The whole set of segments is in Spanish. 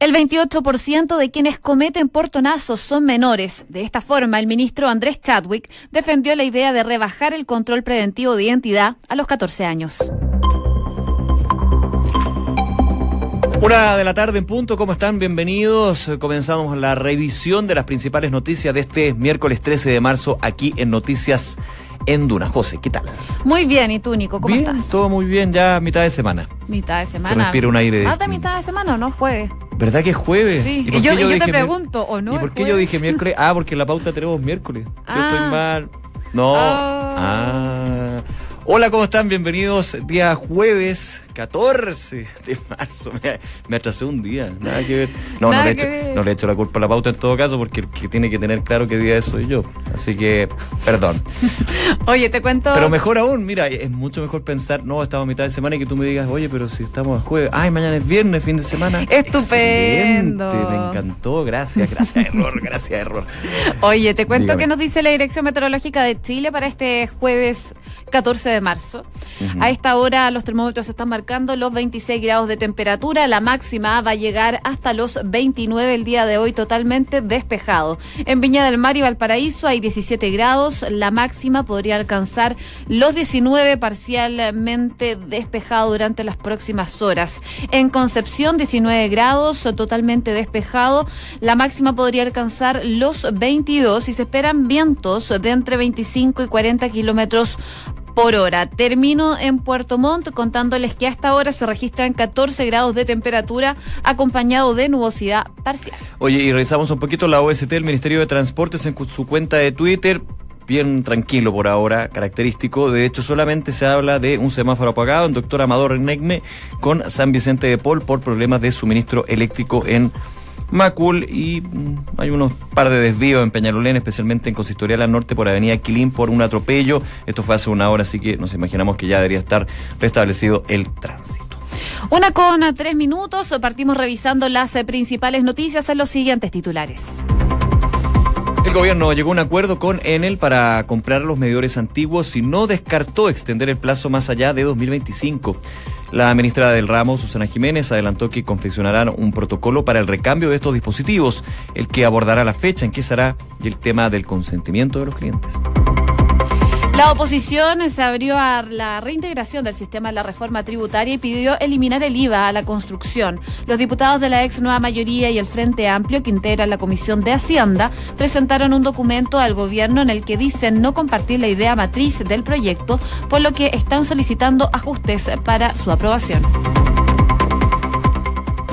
El 28% de quienes cometen portonazos son menores. De esta forma, el ministro Andrés Chadwick defendió la idea de rebajar el control preventivo de identidad a los 14 años. Una de la tarde en punto, ¿cómo están? Bienvenidos. Comenzamos la revisión de las principales noticias de este miércoles 13 de marzo aquí en Noticias en Duna. José, ¿qué tal? Muy bien, ¿y tú, Nico? ¿Cómo bien, estás? Todo muy bien, ya mitad de semana. Mitad de semana. Se respira un aire de... ¿Ah, de mitad de semana o no? Jueves. ¿Verdad que es jueves? Sí, y yo, qué y yo te pregunto, ¿o no? ¿Y por qué yo dije miércoles? Ah, porque en la pauta tenemos miércoles. Yo Ah. estoy mal. No. Ah. Ah. Hola, ¿cómo están? Bienvenidos. Día jueves 14 de marzo. Me, me atrasé un día. Nada que ver. No, no, le echo, ver. no le echo la culpa a la pauta en todo caso porque el que tiene que tener claro qué día es soy yo. Así que, perdón. Oye, te cuento. Pero mejor aún, mira, es mucho mejor pensar, no, estamos a mitad de semana y que tú me digas, oye, pero si estamos a jueves, ay, mañana es viernes, fin de semana. Estupendo. Excelente, me encantó, gracias, gracias, error, gracias, error. Oye, te cuento Dígame. que nos dice la Dirección Meteorológica de Chile para este jueves 14 de marzo. A esta hora los termómetros están marcando los 26 grados de temperatura. La máxima va a llegar hasta los 29 el día de hoy, totalmente despejado. En Viña del Mar y Valparaíso hay 17 grados. La máxima podría alcanzar los 19 parcialmente despejado durante las próximas horas. En Concepción, 19 grados, totalmente despejado. La máxima podría alcanzar los 22 y se esperan vientos de entre 25 y 40 kilómetros por hora. Termino en Puerto Montt contándoles que hasta ahora se registran 14 grados de temperatura acompañado de nubosidad parcial. Oye, y revisamos un poquito la OST, el Ministerio de Transportes, en su cuenta de Twitter. Bien tranquilo por ahora, característico. De hecho, solamente se habla de un semáforo apagado en Doctor Amador Renegme con San Vicente de Paul por problemas de suministro eléctrico en Macul y mm, hay unos par de desvíos en Peñalolén, especialmente en Consistorial al Norte por Avenida Quilín por un atropello. Esto fue hace una hora, así que nos imaginamos que ya debería estar restablecido el tránsito. Una con tres minutos, partimos revisando las eh, principales noticias en los siguientes titulares. El gobierno llegó a un acuerdo con Enel para comprar los medidores antiguos y no descartó extender el plazo más allá de 2025. La ministra del ramo, Susana Jiménez, adelantó que confeccionarán un protocolo para el recambio de estos dispositivos, el que abordará la fecha en que será y el tema del consentimiento de los clientes. La oposición se abrió a la reintegración del sistema de la reforma tributaria y pidió eliminar el IVA a la construcción. Los diputados de la ex nueva mayoría y el Frente Amplio, que integran la Comisión de Hacienda, presentaron un documento al gobierno en el que dicen no compartir la idea matriz del proyecto, por lo que están solicitando ajustes para su aprobación.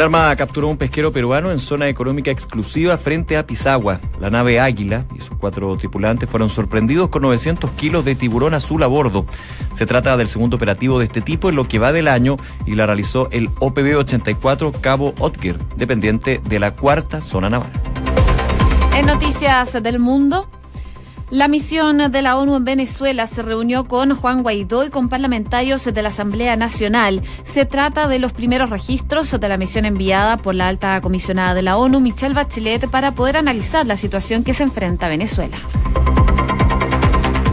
La Armada capturó un pesquero peruano en zona económica exclusiva frente a Pisagua. La nave Águila y sus cuatro tripulantes fueron sorprendidos con 900 kilos de tiburón azul a bordo. Se trata del segundo operativo de este tipo en lo que va del año y la realizó el OPB 84 Cabo Otger, dependiente de la cuarta zona naval. En noticias del mundo, la misión de la ONU en Venezuela se reunió con Juan Guaidó y con parlamentarios de la Asamblea Nacional. Se trata de los primeros registros de la misión enviada por la alta comisionada de la ONU, Michelle Bachelet, para poder analizar la situación que se enfrenta Venezuela.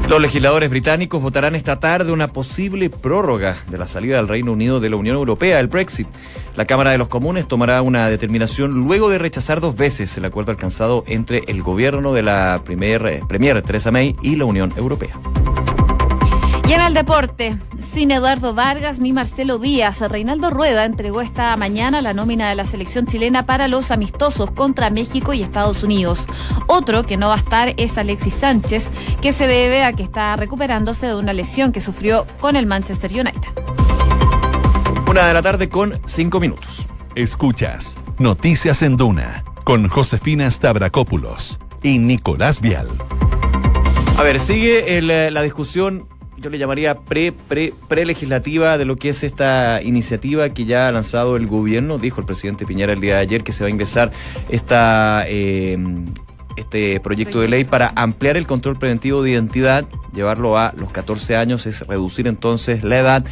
Los legisladores británicos votarán esta tarde una posible prórroga de la salida del Reino Unido de la Unión Europea, el Brexit. La Cámara de los Comunes tomará una determinación luego de rechazar dos veces el acuerdo alcanzado entre el gobierno de la primer, eh, Premier Theresa May y la Unión Europea. Y en el deporte, sin Eduardo Vargas ni Marcelo Díaz, Reinaldo Rueda entregó esta mañana la nómina de la selección chilena para los amistosos contra México y Estados Unidos. Otro que no va a estar es Alexis Sánchez, que se debe a que está recuperándose de una lesión que sufrió con el Manchester United. Una de la tarde con cinco minutos. Escuchas Noticias en Duna con Josefina Stavrakopoulos y Nicolás Vial. A ver, sigue el, eh, la discusión, yo le llamaría pre, pre, pre-legislativa de lo que es esta iniciativa que ya ha lanzado el gobierno. Dijo el presidente Piñera el día de ayer que se va a ingresar esta, eh, este proyecto de ley para ampliar el control preventivo de identidad, llevarlo a los 14 años, es reducir entonces la edad.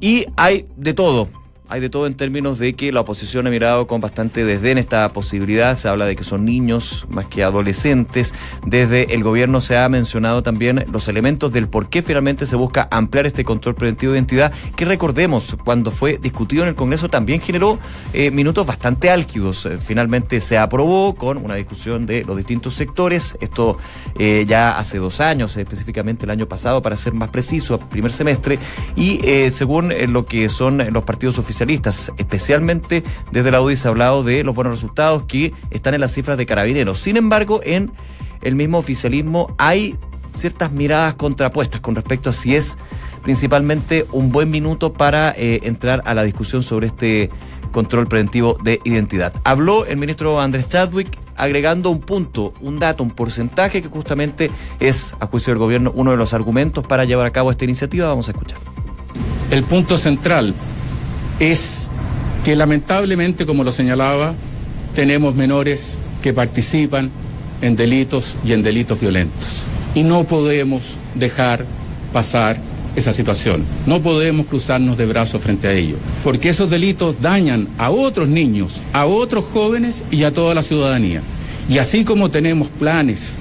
Y hay de todo. Hay de todo en términos de que la oposición ha mirado con bastante desdén esta posibilidad. Se habla de que son niños más que adolescentes. Desde el gobierno se ha mencionado también los elementos del por qué finalmente se busca ampliar este control preventivo de identidad, que recordemos, cuando fue discutido en el Congreso también generó eh, minutos bastante álgidos. Eh, finalmente se aprobó con una discusión de los distintos sectores. Esto eh, ya hace dos años, específicamente el año pasado, para ser más preciso, primer semestre. Y según lo que son los partidos oficiales, especialistas, especialmente desde la UDI se ha hablado de los buenos resultados que están en las cifras de carabineros. Sin embargo, en el mismo oficialismo hay ciertas miradas contrapuestas con respecto a si es principalmente un buen minuto para eh, entrar a la discusión sobre este control preventivo de identidad. Habló el ministro Andrés Chadwick agregando un punto, un dato, un porcentaje que justamente es, a juicio del gobierno, uno de los argumentos para llevar a cabo esta iniciativa. Vamos a escuchar. El punto central es que lamentablemente, como lo señalaba, tenemos menores que participan en delitos y en delitos violentos. Y no podemos dejar pasar esa situación. No podemos cruzarnos de brazos frente a ello, porque esos delitos dañan a otros niños, a otros jóvenes y a toda la ciudadanía. Y así como tenemos planes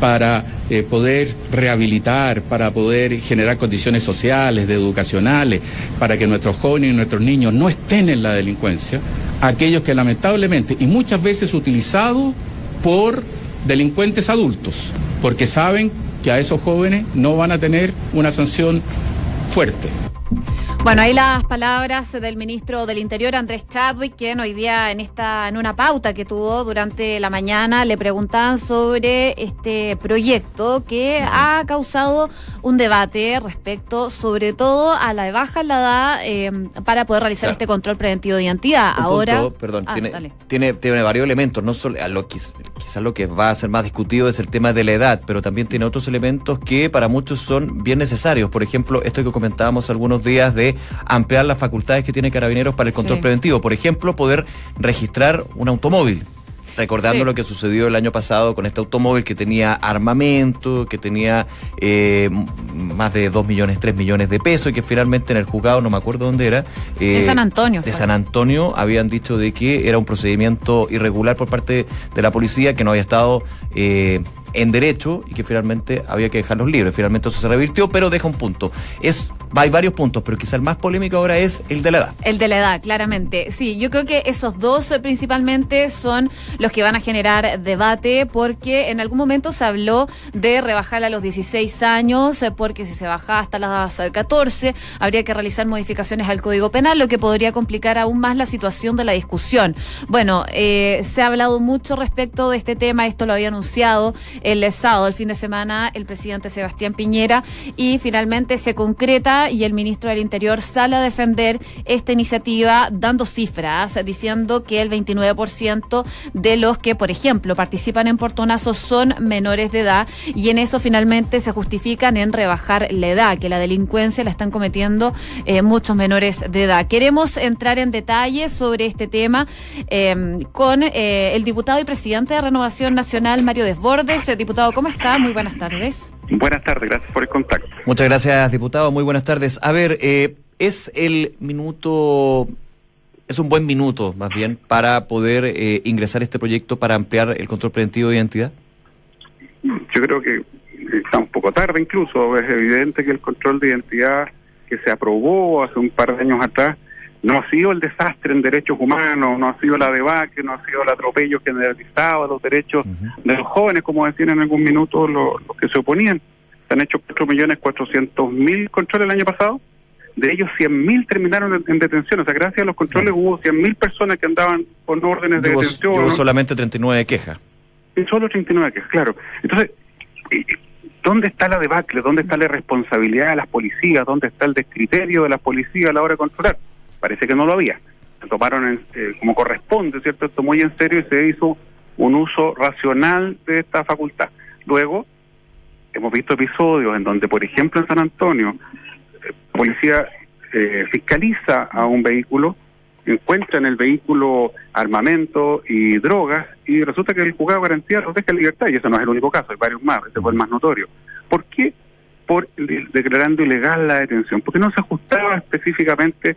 para eh, poder rehabilitar, para poder generar condiciones sociales, de educacionales, para que nuestros jóvenes y nuestros niños no estén en la delincuencia, aquellos que lamentablemente y muchas veces utilizados por delincuentes adultos, porque saben que a esos jóvenes no van a tener una sanción fuerte. Bueno, ahí las palabras del ministro del Interior, Andrés Chadwick, quien hoy día en esta en una pauta que tuvo durante la mañana le preguntaban sobre este proyecto que ha causado un debate respecto, sobre todo, a la baja en la edad eh, para poder realizar este control preventivo de identidad. Ahora, perdón, ah, tiene, tiene, tiene, varios elementos. No solo a lo quizás lo que va a ser más discutido es el tema de la edad, pero también tiene otros elementos que para muchos son bien necesarios. Por ejemplo, esto que comentábamos algunos días de ampliar las facultades que tiene Carabineros para el control preventivo. Por ejemplo, poder registrar un automóvil. Recordando lo que sucedió el año pasado con este automóvil que tenía armamento, que tenía eh, más de 2 millones, 3 millones de pesos y que finalmente en el juzgado, no me acuerdo dónde era. de San Antonio. De San Antonio habían dicho de que era un procedimiento irregular por parte de la policía, que no había estado eh, en derecho y que finalmente había que dejarlos libres. Finalmente eso se revirtió, pero deja un punto. Es hay varios puntos, pero quizá el más polémico ahora es el de la edad. El de la edad, claramente. Sí, yo creo que esos dos eh, principalmente son los que van a generar debate, porque en algún momento se habló de rebajar a los 16 años, eh, porque si se baja hasta las 14, habría que realizar modificaciones al Código Penal, lo que podría complicar aún más la situación de la discusión. Bueno, eh, se ha hablado mucho respecto de este tema, esto lo había anunciado el sábado, el fin de semana, el presidente Sebastián Piñera, y finalmente se concreta y el ministro del Interior sale a defender esta iniciativa dando cifras, diciendo que el 29% de los que, por ejemplo, participan en portonazos son menores de edad y en eso finalmente se justifican en rebajar la edad, que la delincuencia la están cometiendo eh, muchos menores de edad. Queremos entrar en detalle sobre este tema eh, con eh, el diputado y presidente de Renovación Nacional, Mario Desbordes. Diputado, ¿cómo está? Muy buenas tardes. Buenas tardes, gracias por el contacto. Muchas gracias, diputado. Muy buenas tardes. A ver, eh, ¿es el minuto, es un buen minuto más bien para poder eh, ingresar este proyecto para ampliar el control preventivo de identidad? Yo creo que está un poco tarde incluso. Es evidente que el control de identidad que se aprobó hace un par de años atrás no ha sido el desastre en derechos humanos, no ha sido la debacle, no ha sido el atropello generalizado a los derechos de los jóvenes, como decían en algún minuto los, que se oponían. Se han hecho 4.400.000 controles el año pasado, de ellos 100.000 terminaron en, detención, o sea, gracias a los controles hubo 100.000 personas que andaban con órdenes de detención. Hubo solamente 39 quejas. Y solo 39 quejas, claro. Entonces, ¿dónde está la debacle? ¿Dónde está la responsabilidad de las policías? ¿Dónde está el descriterio de la policía a la hora de controlar? Parece que no lo había. Se tomaron eh, como corresponde, ¿cierto? Esto muy en serio y se hizo un uso racional de esta facultad. Luego, hemos visto episodios en donde, por ejemplo, en San Antonio, eh, policía eh, fiscaliza a un vehículo, encuentra en el vehículo armamento y drogas, y resulta que el juzgado de garantía los deja en libertad, y eso no es el único caso, hay varios más, ese fue el más notorio. ¿Por qué? Por declarando ilegal la detención, porque no se ajustaba específicamente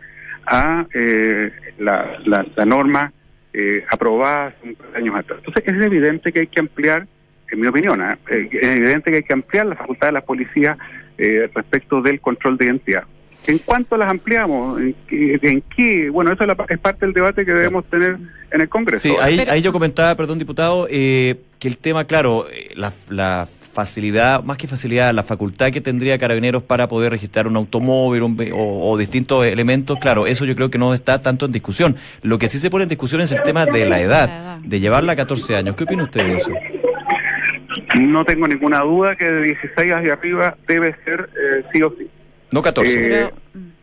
a eh, la, la, la norma eh, aprobada hace un par de años atrás. Entonces es evidente que hay que ampliar, en mi opinión, ¿eh? Eh, es evidente que hay que ampliar la facultad de la policía eh, respecto del control de identidad. ¿En cuánto las ampliamos? ¿En qué? en qué? Bueno, eso es, la- es parte del debate que debemos tener en el Congreso. Sí, ahí, ahí yo comentaba, perdón, diputado, eh, que el tema, claro, eh, la, la facilidad, más que facilidad, la facultad que tendría Carabineros para poder registrar un automóvil un ve- o, o distintos elementos, claro, eso yo creo que no está tanto en discusión. Lo que sí se pone en discusión es el tema de la edad, de llevarla a 14 años. ¿Qué opina usted de eso? No tengo ninguna duda que de 16 hacia arriba debe ser eh, sí o sí. No 14. Eh, Pero,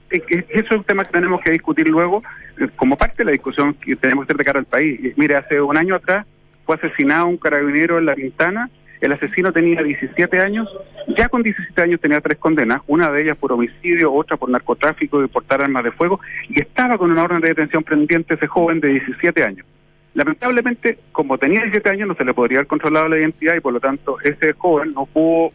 Es que Eso es un tema que tenemos que discutir luego eh, como parte de la discusión que tenemos que hacer de cara al país. Mire, hace un año atrás fue asesinado un carabinero en La Pintana. El asesino tenía 17 años. Ya con 17 años tenía tres condenas, una de ellas por homicidio, otra por narcotráfico y portar armas de fuego, y estaba con una orden de detención pendiente ese joven de 17 años. Lamentablemente, como tenía 17 años, no se le podría haber controlado la identidad y por lo tanto ese joven no pudo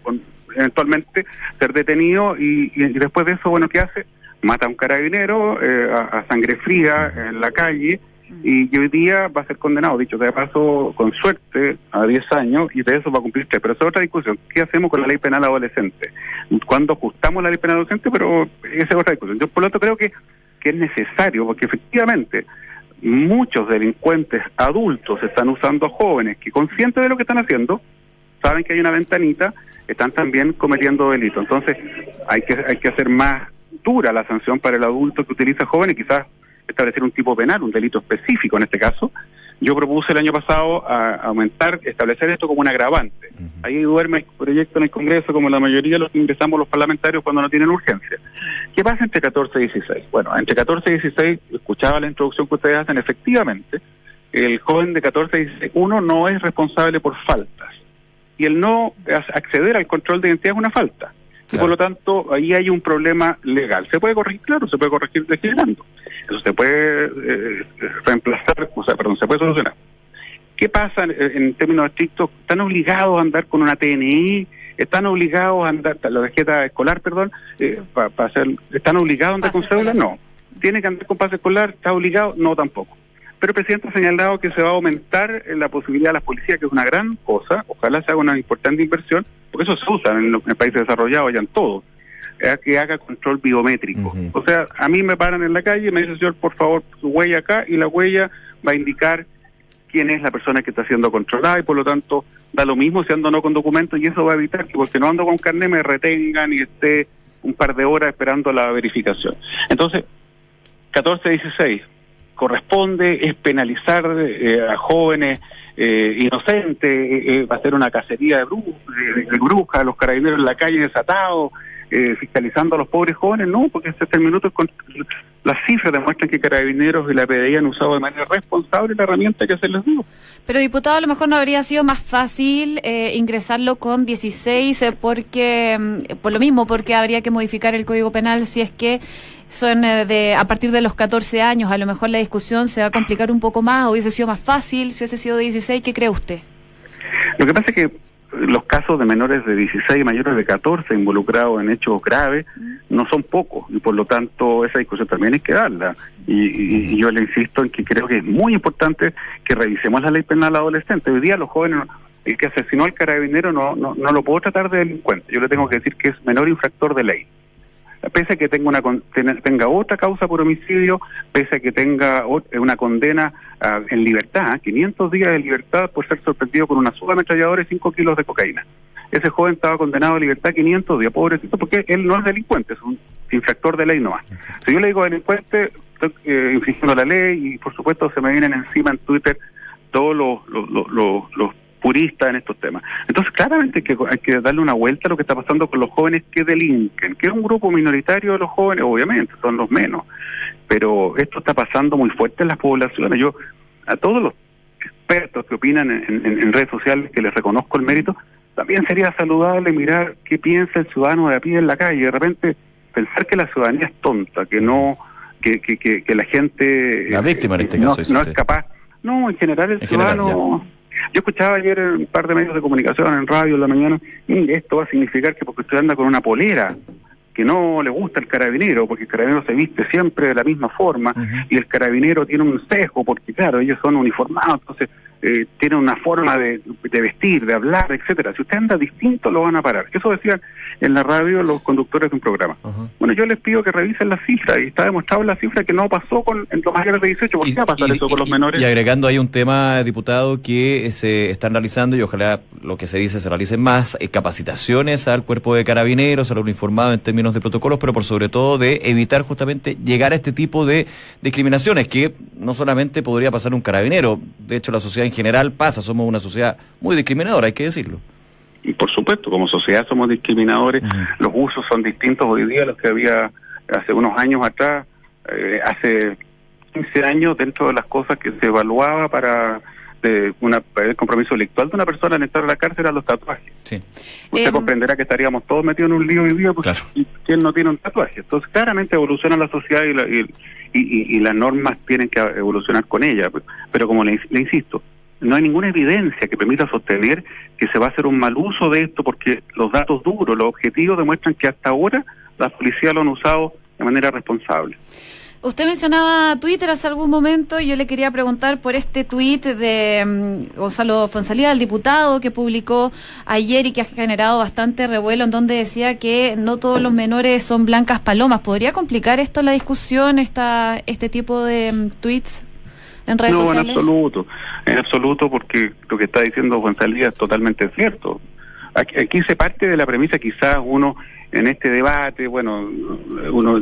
eventualmente ser detenido y, y- y después de eso, bueno, ¿qué hace? Mata a un carabinero eh, a, a sangre fría en la calle y, hoy día va a ser condenado, dicho de paso, con suerte, a 10 años y de eso va a cumplir 3. Pero esa es otra discusión. ¿Qué hacemos con la ley penal adolescente? ¿Cuándo ajustamos la ley penal adolescente? Pero esa es otra discusión. Yo, por lo tanto, creo que, que es necesario, porque efectivamente muchos delincuentes adultos están usando a jóvenes que conscientes de lo que están haciendo, saben que hay una ventanita, están también cometiendo delitos. Entonces, hay que, hay que hacer más dura la sanción para el adulto que utiliza jóvenes, quizás establecer un tipo penal, un delito específico en este caso. Yo propuse el año pasado a, aumentar, establecer esto como un agravante. Ahí duerme el proyecto en el Congreso, como la mayoría de los que ingresamos los parlamentarios cuando no tienen urgencia. ¿Qué pasa entre 14 y 16? Bueno, entre 14 y 16, escuchaba la introducción que ustedes hacen, efectivamente, el joven de 14 y 16, uno no es responsable por faltas. Y el no acceder al control de identidad es una falta. Y por lo tanto, ahí hay un problema legal. ¿Se puede corregir? Claro, se puede corregir legislando. Eso se puede eh, reemplazar, o sea, perdón, se puede solucionar. ¿Qué pasa en, en términos estrictos? ¿Están obligados a andar con una TNI? ¿Están obligados a andar, la tarjeta escolar, perdón, eh, pa- pa hacer, ¿están obligados a andar con cédula? No. ¿Tiene que andar con pase escolar? ¿Está obligado? No, tampoco. Pero el presidente ha señalado que se va a aumentar eh, la posibilidad de las policías, que es una gran cosa. Ojalá se haga una importante inversión, porque eso se usa en los en países desarrollados ya en todo. eh, que haga control biométrico. O sea, a mí me paran en la calle y me dice, señor, por favor, su huella acá, y la huella va a indicar quién es la persona que está siendo controlada y por lo tanto da lo mismo si ando o no con documentos y eso va a evitar que porque no ando con carnet me retengan y esté un par de horas esperando la verificación. Entonces, 14-16 corresponde es penalizar eh, a jóvenes eh, inocentes, eh, eh, va a ser una cacería de, bru de, de brujas, los carabineros en la calle desatados, eh, fiscalizando a los pobres jóvenes, no, porque hasta el minuto con- las cifras demuestran que carabineros y la PDI han usado de manera responsable la herramienta que se les dio. Pero diputado, a lo mejor no habría sido más fácil eh, ingresarlo con 16 eh, porque mm, por lo mismo, porque habría que modificar el Código Penal si es que son eh, de a partir de los 14 años, a lo mejor la discusión se va a complicar un poco más, hubiese sido más fácil si hubiese sido de 16, ¿qué cree usted? Lo que pasa es que los casos de menores de 16 y mayores de 14 involucrados en hechos graves no son pocos y por lo tanto esa discusión también hay que darla. Y, y- y yo le insisto en que creo que es muy importante que revisemos la ley penal adolescente. Hoy día los jóvenes, el que asesinó al carabinero no, no, no lo puedo tratar de delincuente. Yo le tengo que decir que es menor infractor de ley. Pese a que tenga, una, tenga otra causa por homicidio, pese a que tenga ot- una condena ah, en libertad, 500 días de libertad por ser sorprendido con una subametralladora y 5 kilos de cocaína. Ese joven estaba condenado a libertad 500 días, pobrecito, porque él no es delincuente, es un infractor de ley no más. Si yo le digo delincuente, estoy eh, infringiendo la ley y por supuesto se me vienen encima en Twitter todos los, los, los, los- los puristas en estos temas. Entonces, claramente hay que, hay que darle una vuelta a lo que está pasando con los jóvenes que delinquen, que es un grupo minoritario de los jóvenes, obviamente, son los menos, pero esto está pasando muy fuerte en las poblaciones. Yo, a todos los expertos que opinan en, en- en redes sociales, que les reconozco el mérito, también sería saludable mirar qué piensa el ciudadano de a pie en la calle. De repente, pensar que la ciudadanía es tonta, que no, que, que, que, que la gente La víctima en eh, este no, caso, no es capaz. No, en general el En general, ciudadano. Yo escuchaba ayer en un par de medios de comunicación, en radio, en la mañana, "Mire, esto va a significar que porque usted anda con una polera que no le gusta el carabinero, porque el carabinero se viste siempre de la misma forma, y el carabinero tiene un sesgo, porque claro, ellos son uniformados, entonces eh, tienen una forma de, vestir, de hablar, etcétera. Si usted anda distinto, lo van a parar. Eso decían en la radio los conductores de un programa. Bueno, yo les pido que revisen las cifras, y está demostrado la cifra que no pasó con en los mayores de 18. ¿Por qué va a pasar eso con los menores? Y agregando ahí un tema, diputado, que se están realizando, y ojalá lo que se dice se realice más, eh, capacitaciones al cuerpo de carabineros, al uniformado en términos de protocolos, pero por sobre todo de evitar justamente llegar a este tipo de discriminaciones, que no solamente podría pasar un carabinero, de hecho la sociedad en general pasa, somos una sociedad muy discriminadora, hay que decirlo. Y por supuesto, como sociedad somos discriminadores, los usos son distintos hoy día a los que había hace unos años atrás, eh, hace 15 años, dentro de las cosas que se evaluaba para de una, el compromiso electoral de una persona en entrar a la cárcel eran los tatuajes. Sí. Usted em, comprenderá que estaríamos todos metidos en un lío hoy día porque ¿quién no tiene un tatuaje? Entonces, claramente evoluciona la sociedad y, y, y, las normas tienen que evolucionar con ella. Pero como le, insisto, no hay ninguna evidencia que permita sostener que se va a hacer un mal uso de esto porque los datos duros, los objetivos demuestran que hasta ahora la policía lo han usado de manera responsable. Usted mencionaba Twitter hace algún momento y yo le quería preguntar por este tuit de mm, Gonzalo Fonsalía, el diputado, que publicó ayer y que ha generado bastante revuelo, en donde decía que no todos los menores son blancas palomas. ¿Podría complicar esto la discusión, esta, este tipo de mm, tweets en redes sociales? No, en absoluto, en absoluto, porque lo que está diciendo Fonsalía es totalmente cierto. Aquí, aquí se parte de la premisa, quizás uno en este debate, bueno, uno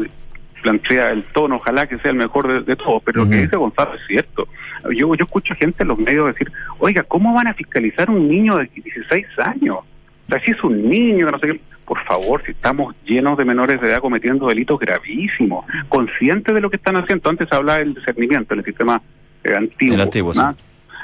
plantea el tono, ojalá que sea el mejor de, todos, pero lo que dice Gonzalo es cierto. Yo, yo escucho gente en los medios decir, oiga, ¿cómo van a fiscalizar un niño de 16 años? O sea, si es un niño, no sé qué, por favor, si estamos llenos de menores de edad cometiendo delitos gravísimos, conscientes de lo que están haciendo. Antes hablaba del discernimiento en el sistema eh, antiguo. El antiguo, sí.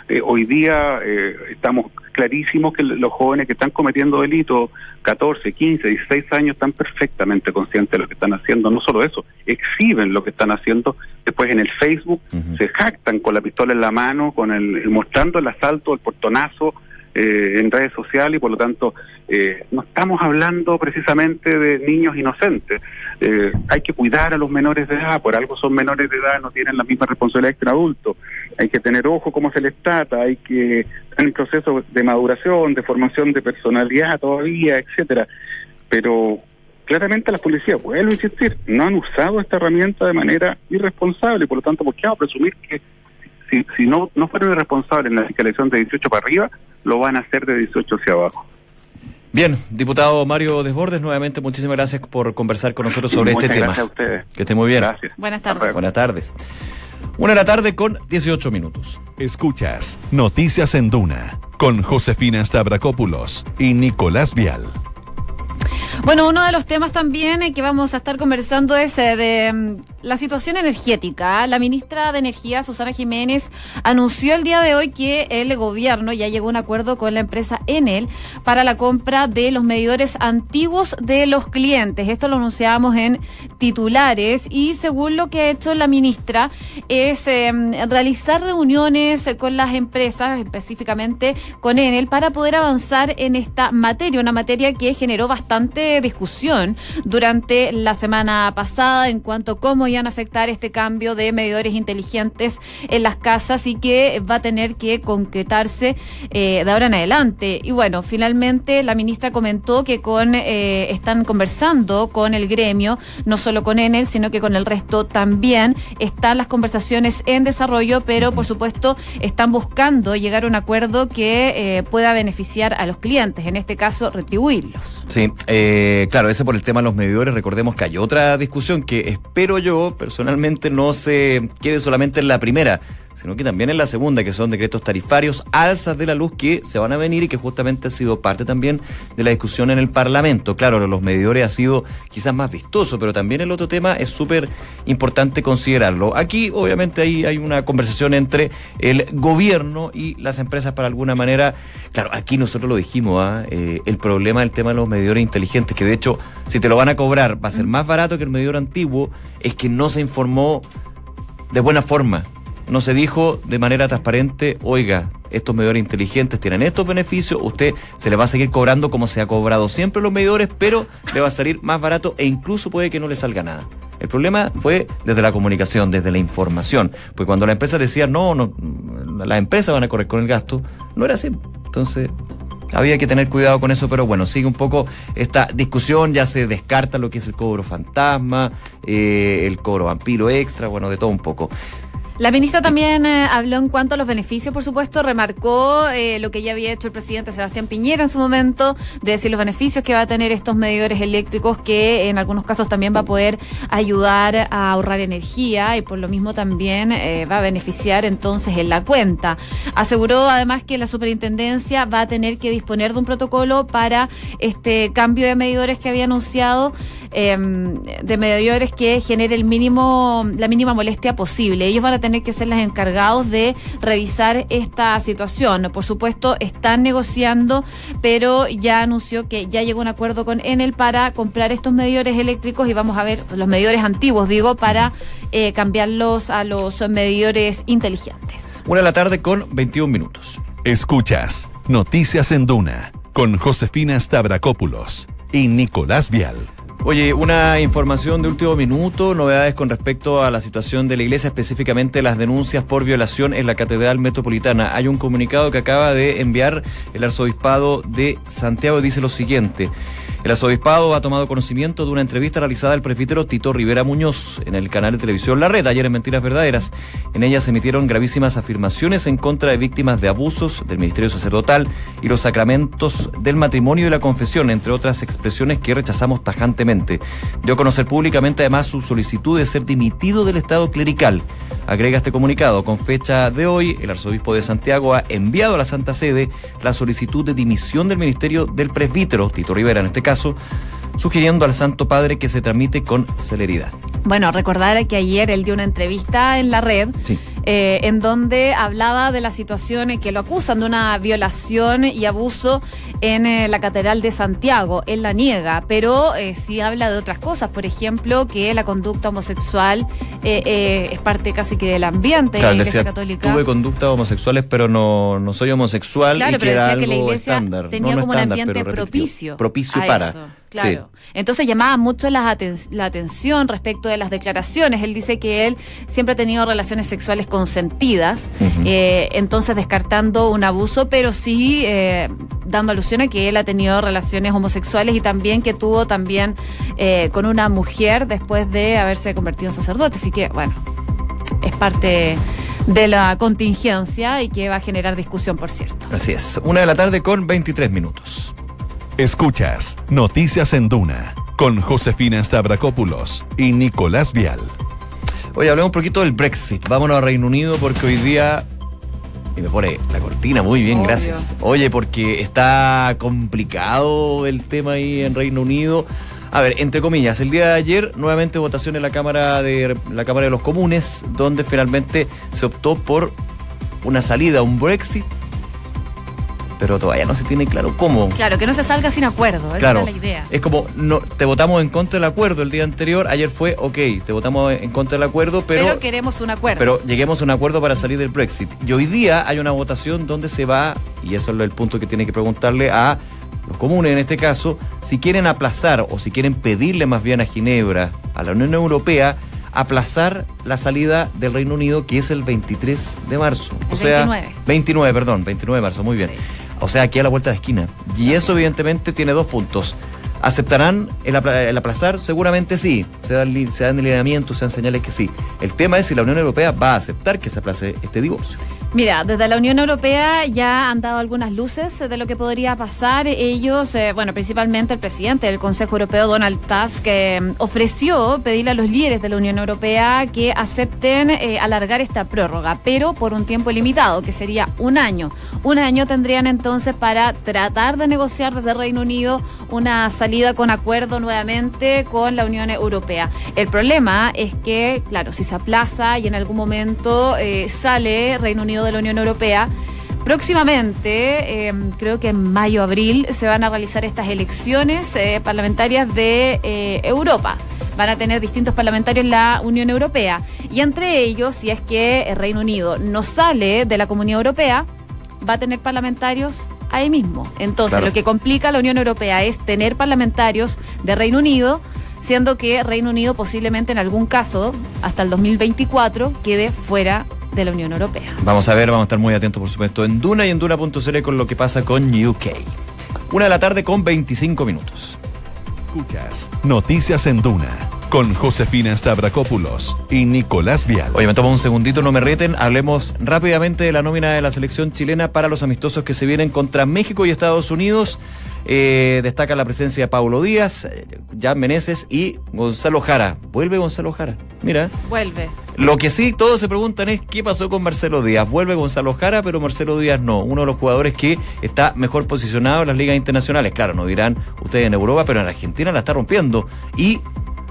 Eh, hoy día eh, estamos clarísimos que los jóvenes que están cometiendo delitos, 14, 15, 16 años, están perfectamente conscientes de lo que están haciendo. No solo eso, exhiben lo que están haciendo. Después en el Facebook se jactan con la pistola en la mano, con el mostrando el asalto, el portonazo, eh, en redes sociales y por lo tanto eh, no estamos hablando precisamente de niños inocentes. Eh, hay que cuidar a los menores de edad, por algo son menores de edad, no tienen la misma responsabilidad que un adulto. Hay que tener ojo cómo se les trata, hay que en proceso de maduración, de formación de personalidad todavía, etcétera. Pero claramente las policías, vuelvo a insistir, no han usado esta herramienta de manera irresponsable, por lo tanto, ¿por qué vamos a presumir que si, si no, no fueron irresponsables en la fiscalización de 18 para arriba, lo van a hacer de 18 hacia abajo. Bien, diputado Mario Desbordes, nuevamente muchísimas gracias por conversar con nosotros sobre este tema. Gracias a ustedes. Que esté muy bien. Gracias. Buenas tardes. Buenas tardes. Una de la tarde con 18 minutos. Escuchas Noticias en Duna con Josefina Stavrakopoulos y Nicolás Vial. Bueno, uno de los temas también eh, que vamos a estar conversando es eh, de mm, la situación energética. La ministra de Energía, Susana Jiménez, anunció el día de hoy que el gobierno ya llegó a un acuerdo con la empresa Enel para la compra de los medidores antiguos de los clientes. Esto lo anunciábamos en titulares y según lo que ha hecho la ministra es em, realizar reuniones con las empresas, específicamente con Enel, para poder avanzar en esta materia, una materia que generó bastante discusión durante la semana pasada en cuanto a cómo iban a afectar este cambio de medidores inteligentes en las casas y que va a tener que concretarse eh, de ahora en adelante. Y bueno, finalmente la ministra comentó que con eh, están conversando con el gremio, no solo con Enel, sino que con el resto también. Están las conversaciones en desarrollo, pero por supuesto están buscando llegar a un acuerdo que eh, pueda beneficiar a los clientes, en este caso retribuirlos. Sí, eh, eh, claro, ese por el tema de los medidores. Recordemos que hay otra discusión que espero yo personalmente no se quede solamente en la primera, sino que también en la segunda, que son decretos tarifarios, alzas de la luz que se van a venir y que justamente ha sido parte también de la discusión en el Parlamento. Claro, los medidores ha sido quizás más vistoso, pero también el otro tema es súper importante considerarlo. Aquí, obviamente, hay, hay una conversación entre el gobierno y las empresas para alguna manera. Claro, aquí nosotros lo dijimos, ¿ah? eh, el problema del tema de los medidores inteligentes, que de hecho, si te lo van a cobrar, va a ser más barato que el medidor antiguo, es que no se informó de buena forma no se dijo de manera transparente, oiga, estos medidores inteligentes tienen estos beneficios, usted se le va a seguir cobrando como se ha cobrado siempre los medidores, pero le va a salir más barato e incluso puede que no le salga nada. El problema fue desde la comunicación, desde la información. Pues cuando la empresa decía, no, no, las empresas van a correr con el gasto, no era así. Entonces, había que tener cuidado con eso, pero bueno, sigue un poco esta discusión, ya se descarta lo que es el cobro fantasma, eh, el cobro vampiro extra, bueno, de todo un poco. La ministra también eh, habló en cuanto a los beneficios, por supuesto, remarcó eh, lo que ya había hecho el presidente Sebastián Piñera en su momento, de decir los beneficios que va a tener estos medidores eléctricos, que en algunos casos también va a poder ayudar a ahorrar energía y por lo mismo también eh, va a beneficiar entonces en la cuenta. Aseguró además que la superintendencia va a tener que disponer de un protocolo para este cambio de medidores que había anunciado Em, de medidores que genere el mínimo, la mínima molestia posible. Ellos van a tener que ser los encargados de revisar esta situación. Por supuesto, están negociando, pero ya anunció que ya llegó un acuerdo con Enel para comprar estos medidores eléctricos y vamos a ver los medidores antiguos, digo, para eh, cambiarlos a los medidores inteligentes. Una de la tarde con 21 minutos. Escuchas Noticias en Duna con Josefina Stavrakopoulos y Nicolás Vial. Oye, una información de último minuto, novedades con respecto a la situación de la iglesia, específicamente las denuncias por violación en la Catedral Metropolitana. Hay un comunicado que acaba de enviar el Arzobispado de Santiago, dice lo siguiente. El arzobispado ha tomado conocimiento de una entrevista realizada al presbítero Tito Rivera Muñoz en el canal de televisión La Red, ayer en Mentiras Verdaderas. En ella se emitieron gravísimas afirmaciones en contra de víctimas de abusos del ministerio sacerdotal y los sacramentos del matrimonio y la confesión, entre otras expresiones que rechazamos tajantemente. Dio a conocer públicamente además su solicitud de ser dimitido del Estado clerical. Agrega este comunicado. Con fecha de hoy, el arzobispo de Santiago ha enviado a la Santa Sede la solicitud de dimisión del ministerio del presbítero, Tito Rivera en este caso, sugiriendo al Santo Padre que se tramite con celeridad. Bueno, recordar que ayer él dio una entrevista en la red. Eh, en donde hablaba de la situación en que lo acusan de una violación y abuso en eh, la Catedral de Santiago. Él la niega, pero eh, sí habla de otras cosas. Por ejemplo, que la conducta homosexual es parte casi que del ambiente claro, de la Iglesia Católica. Tuve conductas homosexuales, pero no, no soy homosexual. Claro, y pero decía que la Iglesia tenía como un ambiente propicio. Propicio para. Claro. Entonces llamaba mucho la, la, atención respecto de las declaraciones. Él dice que él siempre ha tenido relaciones sexuales consentidas, eh, entonces descartando un abuso, pero sí eh, dando alusión a que él ha tenido relaciones homosexuales y también que tuvo también eh, con una mujer después de haberse convertido en sacerdote. Así que, bueno, es parte de la contingencia y que va a generar discusión, por cierto. Así es. Una de la tarde con 23 minutos. Escuchas Noticias en Duna con Josefina Stavrakopoulos y Nicolás Vial. Oye, hablemos un poquito del Brexit. Vámonos a Reino Unido porque hoy día y me pone la cortina muy bien, gracias. Oye, porque está complicado el tema ahí en Reino Unido. A ver, entre comillas, el día de ayer nuevamente votación en la Cámara de la Cámara de los Comunes, donde finalmente se optó por una salida, un Brexit pero todavía no se tiene claro cómo. Claro, que no se salga sin acuerdo, esa claro, es la idea. Es como, no, te votamos en contra del acuerdo el día anterior, ayer fue, ok, te votamos en contra del acuerdo, pero... Pero queremos un acuerdo. Pero lleguemos a un acuerdo para salir del Brexit. Y hoy día hay una votación donde se va, y eso es el punto que tiene que preguntarle a los comunes en este caso, si quieren aplazar o si quieren pedirle más bien a Ginebra, a la Unión Europea, aplazar la salida del Reino Unido, que es el 23 de marzo. o sea, 29. 29, perdón, 29 de marzo, muy bien. O sea, aquí a la vuelta de la esquina. Y eso evidentemente tiene dos puntos. ¿Aceptarán el, aplazar? Seguramente sí. Se dan, se dan lineamientos, se dan señales que sí. El tema es si la Unión Europea va a aceptar que se aplace este divorcio. Mira, desde la Unión Europea ya han dado algunas luces de lo que podría pasar. Ellos, eh, bueno, principalmente el presidente del Consejo Europeo, Donald Tusk, eh, ofreció pedirle a los líderes de la Unión Europea que acepten eh, alargar esta prórroga, pero por un tiempo limitado, que sería un año. Un año tendrían entonces para tratar de negociar desde Reino Unido una salida con acuerdo nuevamente con la Unión Europea. El problema es que, claro, si se aplaza y en algún momento sale Reino Unido de la Unión Europea, Próximamente, eh, creo que en mayo-abril, se van a realizar estas elecciones eh, parlamentarias de eh, Europa. Van a tener distintos parlamentarios en la Unión Europea. Y entre ellos, si es que el Reino Unido no sale de la Comunidad Europea, va a tener parlamentarios ahí mismo. Entonces, Claro. lo que complica a la Unión Europea es tener parlamentarios de Reino Unido, siendo que Reino Unido posiblemente en algún caso, hasta el 2024, quede fuera de la Unión Europea. Vamos a ver, vamos a estar muy atentos, por supuesto, en Duna y en Duna.cl con lo que pasa con UK. Una de la tarde con 25 minutos. Escuchas Noticias en Duna con Josefina Stavrakopoulos y Nicolás Vial. Oye, me tomo un segundito, no me reten. Hablemos rápidamente de la nómina de la selección chilena para los amistosos que se vienen contra México y Estados Unidos. Eh, destaca la presencia de Paulo Díaz, eh, Jan Meneses y Gonzalo Jara. Vuelve Gonzalo Jara. Mira. Vuelve. Lo que sí todos se preguntan es qué pasó con Marcelo Díaz. Vuelve Gonzalo Jara, pero Marcelo Díaz no. Uno de los jugadores que está mejor posicionado en las ligas internacionales. Claro, no dirán ustedes en Europa, pero en Argentina la está rompiendo. Y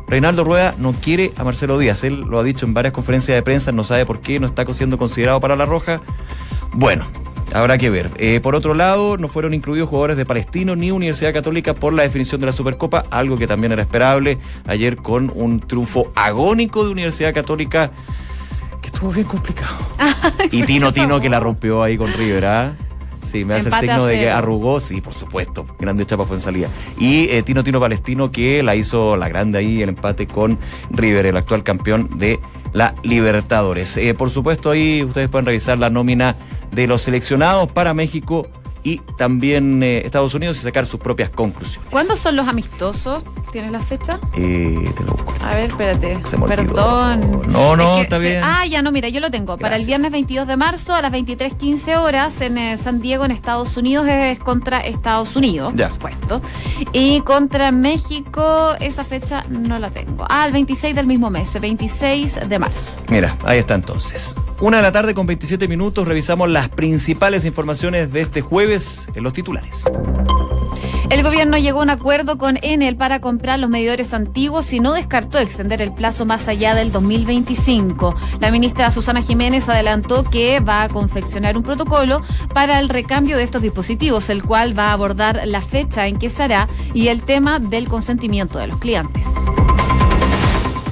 Reinaldo Rueda no quiere a Marcelo Díaz. Él lo ha dicho en varias conferencias de prensa, no sabe por qué no está siendo considerado para la Roja. Bueno. Habrá que ver. Eh, por otro lado, no fueron incluidos jugadores de Palestino ni Universidad Católica por la definición de la Supercopa, algo que también era esperable ayer con un triunfo agónico de Universidad Católica que estuvo bien complicado. y Tino Tino que la rompió ahí con River, ¿ah? Sí, me hace Empate el signo de que arrugó, sí, por supuesto. Grande chapa fue en salida. Y eh, Tino Tino Palestino que la hizo la grande ahí, el empate con River, el actual campeón de la Libertadores. Eh, por supuesto, ahí ustedes pueden revisar la nómina de los seleccionados para México y también eh, Estados Unidos y sacar sus propias conclusiones. ¿Cuándo son los amistosos? ¿Tienes la fecha? Eh, te lo busco. A ver, espérate. Se me. Perdón. No, no, Es que está se- bien. Ah, ya no, mira, yo lo tengo. Para el viernes 22 de marzo a las 23.15 horas en eh, San Diego, en Estados Unidos, es contra Estados Unidos, Ya. por supuesto. Y contra México, esa fecha no la tengo. Ah, el 26 del mismo mes, el 26 de marzo. Mira, ahí está entonces. Una de la tarde con 27 minutos revisamos las principales informaciones de este jueves en los titulares. El gobierno llegó a un acuerdo con Enel para comprar los medidores antiguos y no descartó extender el plazo más allá del 2025. La ministra Susana Jiménez adelantó que va a confeccionar un protocolo para el recambio de estos dispositivos, el cual va a abordar la fecha en que se hará y el tema del consentimiento de los clientes.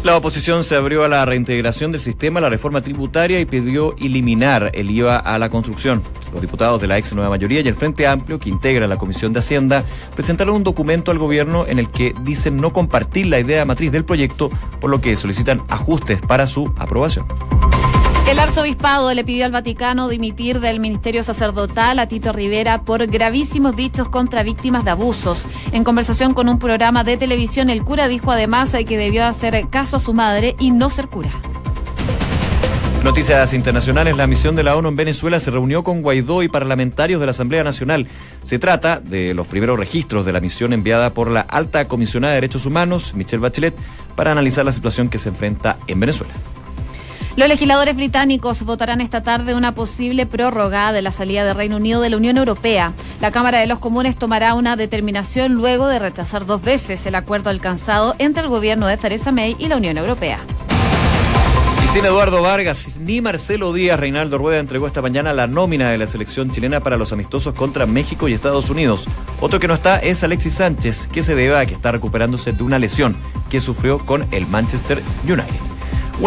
La oposición se abrió a la reintegración del sistema, la reforma tributaria y pidió eliminar el IVA a la construcción. Los diputados de la ex nueva mayoría y el Frente Amplio, que integra la Comisión de Hacienda, presentaron un documento al gobierno en el que dicen no compartir la idea matriz del proyecto, por lo que solicitan ajustes para su aprobación. El arzobispado le pidió al Vaticano dimitir del ministerio sacerdotal a Tito Rivera por gravísimos dichos contra víctimas de abusos. En conversación con un programa de televisión, el cura dijo además que debió hacer caso a su madre y no ser cura. Noticias internacionales, la misión de la ONU en Venezuela se reunió con Guaidó y parlamentarios de la Asamblea Nacional. Se trata de los primeros registros de la misión enviada por la alta comisionada de Derechos Humanos, Michelle Bachelet, para analizar la situación que se enfrenta en Venezuela. Los legisladores británicos votarán esta tarde una posible prórroga de la salida del Reino Unido de la Unión Europea. La Cámara de los Comunes tomará una determinación luego de rechazar dos veces el acuerdo alcanzado entre el gobierno de Theresa May y la Unión Europea. Sin Eduardo Vargas ni Marcelo Díaz, Reinaldo Rueda entregó esta mañana la nómina de la selección chilena para los amistosos contra México y Estados Unidos. Otro que no está es Alexis Sánchez, que se debe a que está recuperándose de una lesión que sufrió con el Manchester United.